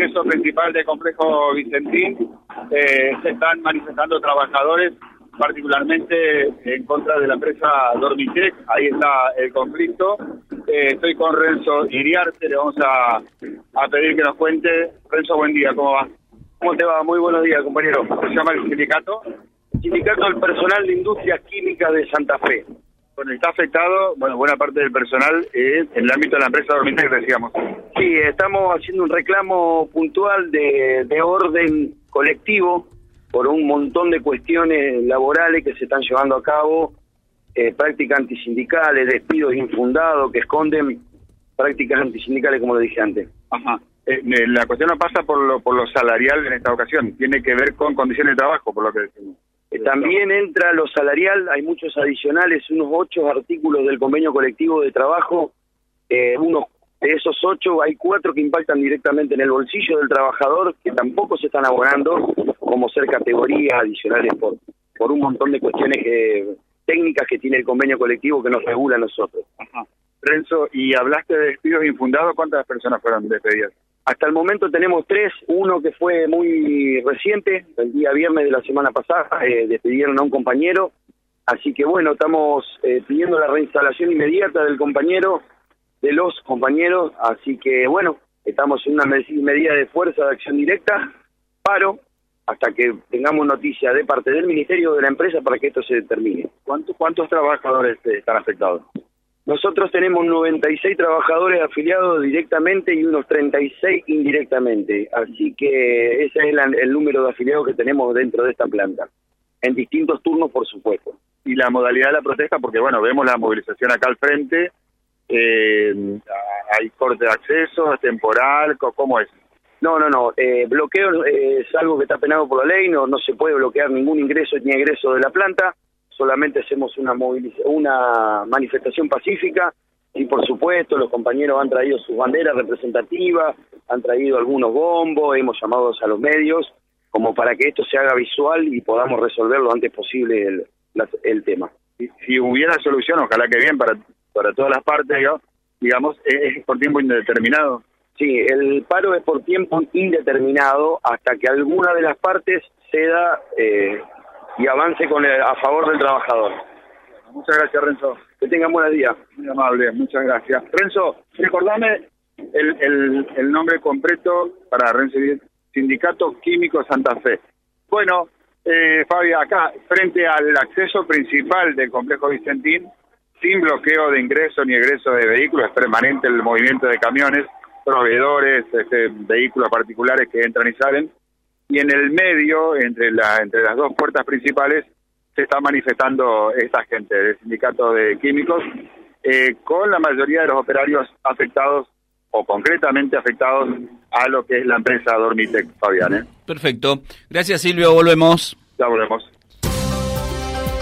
ingreso principal del complejo Vicentín eh, se están manifestando trabajadores, particularmente en contra de la empresa Dormitec. Ahí está el conflicto. Eh, estoy con Renzo Iriarte, le vamos a, a pedir que nos cuente. Renzo, buen día, ¿cómo va? ¿Cómo te va? Muy buenos días, compañero. ¿Cómo se llama el sindicato? Sindicato del Personal de Industrias Químicas de Santa Fe. Bueno, está afectado, bueno, buena parte del personal eh, en el ámbito de la empresa Dormitec, decíamos. Sí, estamos haciendo un reclamo puntual de, de orden colectivo por un montón de cuestiones laborales que se están llevando a cabo, eh, prácticas antisindicales, despidos infundados que esconden prácticas antisindicales, como lo dije antes. Ajá. Eh, la cuestión no pasa por lo, por lo salarial en esta ocasión, tiene que ver con condiciones de trabajo, por lo que decimos. Eh, también entra lo salarial, hay muchos adicionales, unos ocho artículos del convenio colectivo de trabajo, unos de esos ocho hay cuatro que impactan directamente en el bolsillo del trabajador, que tampoco se están abonando, como ser categorías adicionales por, por un montón de cuestiones técnicas que tiene el convenio colectivo que nos regula a nosotros. Ajá. Renzo, y hablaste de despidos infundados, ¿cuántas personas fueron despedidas? Hasta el momento tenemos tres, uno que fue muy reciente, el día viernes de la semana pasada, eh, despidieron a un compañero, así que bueno, estamos eh, pidiendo la reinstalación inmediata del compañero, de los compañeros, así que bueno, estamos en una medida de fuerza de acción directa, paro, hasta que tengamos noticia de parte del Ministerio de la empresa para que esto se determine. ¿Cuántos, cuántos trabajadores están afectados? Nosotros tenemos 96 trabajadores afiliados directamente y unos 36 indirectamente, así que ese es el número de afiliados que tenemos dentro de esta planta, en distintos turnos, por supuesto. Y la modalidad de la protesta, porque bueno, vemos la movilización acá al frente, eh, hay corte de acceso, es temporal, ¿cómo es? No, no, no. Eh, bloqueo es algo que está penado por la ley, no, no se puede bloquear ningún ingreso ni egreso de la planta, solamente hacemos una, una manifestación pacífica y por supuesto los compañeros han traído sus banderas representativas, han traído algunos bombos, hemos llamado a los medios como para que esto se haga visual y podamos resolver lo antes posible el, el tema. Si, hubiera solución, ojalá que bien para, para todas las partes, digamos, es por tiempo indeterminado. Sí, el paro es por tiempo indeterminado hasta que alguna de las partes ceda eh, y avance con a favor del trabajador. Muchas gracias, Renzo. Que tengan buen día. Muy amable, muchas gracias. Renzo, recordame el, el, el nombre completo para Renzo Sindicato Químico Santa Fe. Bueno, eh, Fabio, acá, frente al acceso principal del complejo Vicentín, sin bloqueo de ingreso ni egreso de vehículos, es permanente el movimiento de camiones, proveedores, este, vehículos particulares que entran y salen, y en el medio, entre, la, entre las dos puertas principales, se está manifestando esta gente del sindicato de químicos, eh, con la mayoría de los operarios afectados o concretamente afectados a lo que es la empresa Dormitec, Fabián. ¿eh? Perfecto. Gracias Silvio, volvemos. Ya volvemos.